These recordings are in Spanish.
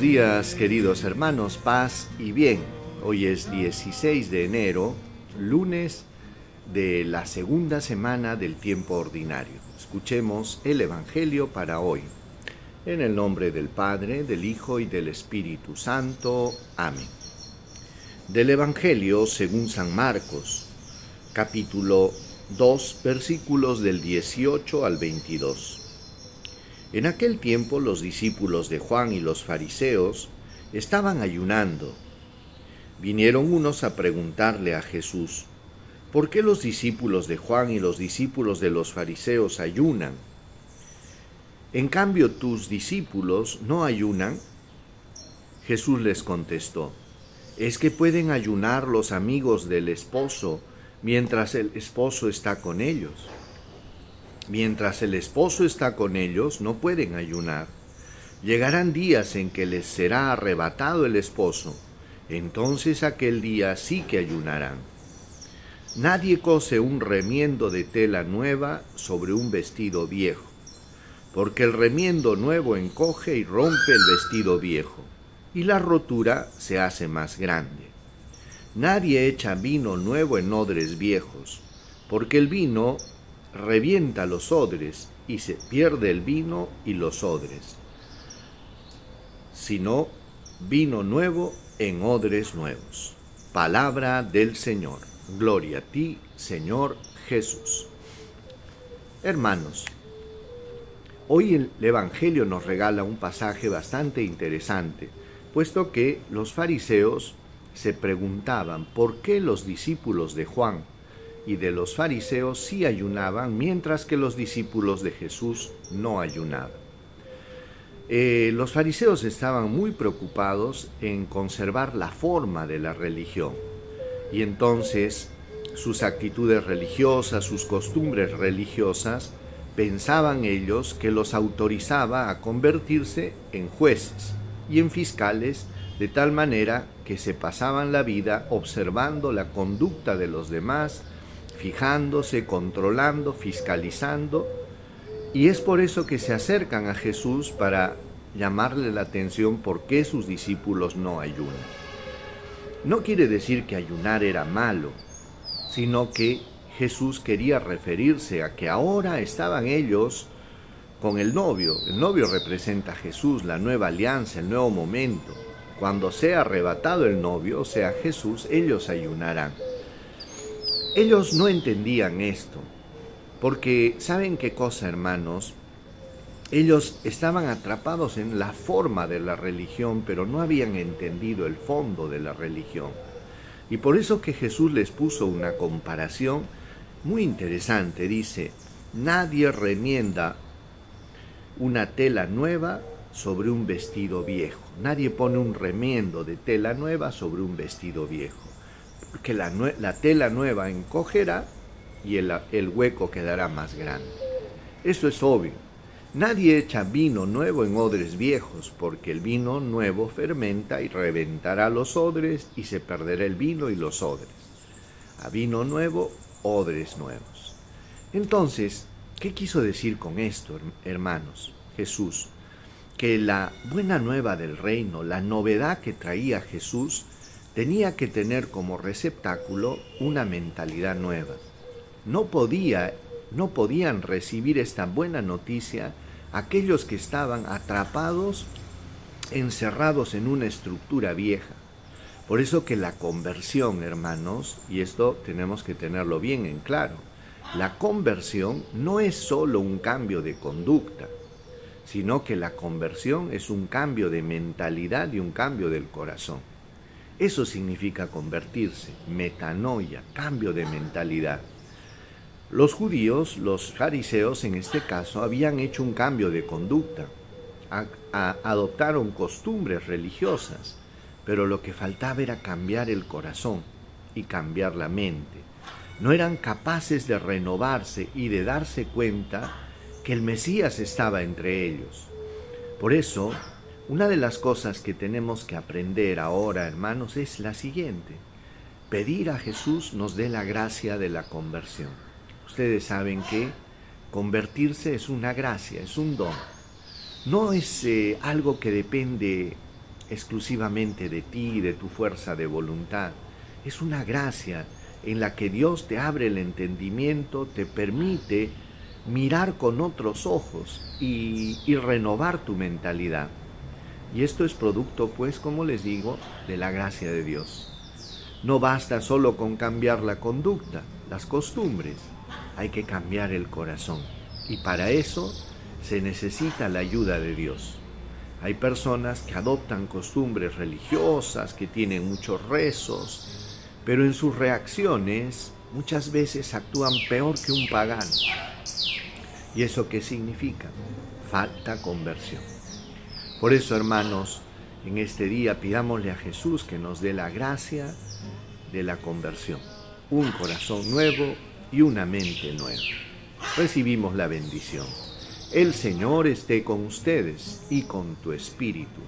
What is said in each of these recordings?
días, queridos hermanos, paz y bien. Hoy es 16 de enero, lunes de la segunda semana del tiempo ordinario. Escuchemos el Evangelio para hoy. En el nombre del Padre, del Hijo y del Espíritu Santo. Amén. Del Evangelio según San Marcos, capítulo 2, versículos del 18 al 22. En aquel tiempo los discípulos de Juan y los fariseos estaban ayunando. Vinieron unos a preguntarle a Jesús, ¿por qué los discípulos de Juan y los discípulos de los fariseos ayunan? En cambio tus discípulos no ayunan. Jesús les contestó, ¿es que pueden ayunar los amigos del esposo mientras el esposo está con ellos? Mientras el esposo está con ellos, no pueden ayunar. Llegarán días en que les será arrebatado el esposo, entonces aquel día sí que ayunarán. Nadie cose un remiendo de tela nueva sobre un vestido viejo, porque el remiendo nuevo encoge y rompe el vestido viejo, y la rotura se hace más grande. Nadie echa vino nuevo en odres viejos, porque el vino revienta los odres y se pierde el vino y los odres, sino vino nuevo en odres nuevos. Palabra del Señor. Gloria a ti, Señor Jesús. Hermanos, hoy el Evangelio nos regala un pasaje bastante interesante, puesto que los fariseos se preguntaban por qué los discípulos de Juan y de los fariseos sí ayunaban, mientras que los discípulos de Jesús no ayunaban. Eh, los fariseos estaban muy preocupados en conservar la forma de la religión y entonces sus actitudes religiosas, sus costumbres religiosas, pensaban ellos que los autorizaba a convertirse en jueces y en fiscales de tal manera que se pasaban la vida observando la conducta de los demás, fijándose, controlando, fiscalizando, y es por eso que se acercan a Jesús para llamarle la atención por qué sus discípulos no ayunan. No quiere decir que ayunar era malo, sino que Jesús quería referirse a que ahora estaban ellos con el novio. El novio representa a Jesús, la nueva alianza, el nuevo momento. Cuando sea arrebatado el novio, o sea Jesús, ellos ayunarán. Ellos no entendían esto, porque ¿saben qué cosa, hermanos? Ellos estaban atrapados en la forma de la religión, pero no habían entendido el fondo de la religión. Y por eso que Jesús les puso una comparación muy interesante. Dice, nadie remienda una tela nueva sobre un vestido viejo. Nadie pone un remiendo de tela nueva sobre un vestido viejo que la, tela nueva encogerá y el, el hueco quedará más grande. Eso es obvio. Nadie echa vino nuevo en odres viejos, porque el vino nuevo fermenta y reventará los odres y se perderá el vino y los odres. A vino nuevo, odres nuevos. Entonces, ¿qué quiso decir con esto, hermanos? Jesús, que la buena nueva del reino, la novedad que traía Jesús, tenía que tener como receptáculo una mentalidad nueva. No podía, no podían recibir esta buena noticia aquellos que estaban atrapados, encerrados en una estructura vieja. Por eso que la conversión, hermanos, y esto tenemos que tenerlo bien en claro, la conversión no es solo un cambio de conducta, sino que la conversión es un cambio de mentalidad y un cambio del corazón. Eso significa convertirse, metanoia, cambio de mentalidad. Los judíos, los fariseos en este caso, habían hecho un cambio de conducta, adoptaron costumbres religiosas, pero lo que faltaba era cambiar el corazón y cambiar la mente. No eran capaces de renovarse y de darse cuenta que el Mesías estaba entre ellos. Por eso una de las cosas que tenemos que aprender ahora, hermanos, es la siguiente. Pedir a Jesús nos dé la gracia de la conversión. Ustedes saben que convertirse es una gracia, es un don. No es eh, algo que depende exclusivamente de ti y de tu fuerza de voluntad. Es una gracia en la que Dios te abre el entendimiento, te permite mirar con otros ojos y, y renovar tu mentalidad. Y esto es producto, pues, como les digo, de la gracia de Dios. No basta solo con cambiar la conducta, las costumbres, hay que cambiar el corazón. Y para eso se necesita la ayuda de Dios. Hay personas que adoptan costumbres religiosas, que tienen muchos rezos, pero en sus reacciones muchas veces actúan peor que un pagano. ¿Y eso qué significa? Falta conversión. Por eso, hermanos, en este día pidámosle a Jesús que nos dé la gracia de la conversión, un corazón nuevo y una mente nueva. Recibimos la bendición. El Señor esté con ustedes y con tu espíritu.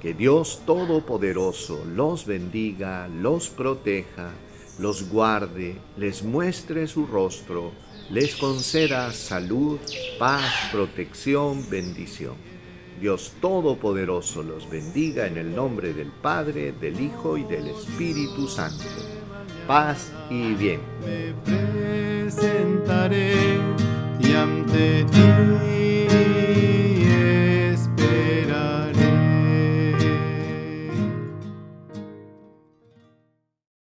Que Dios Todopoderoso los bendiga, los proteja, los guarde, les muestre su rostro, les conceda salud, paz, protección, bendición. Dios Todopoderoso los bendiga en el nombre del Padre, del Hijo y del Espíritu Santo. Paz y bien. Me presentaré y ante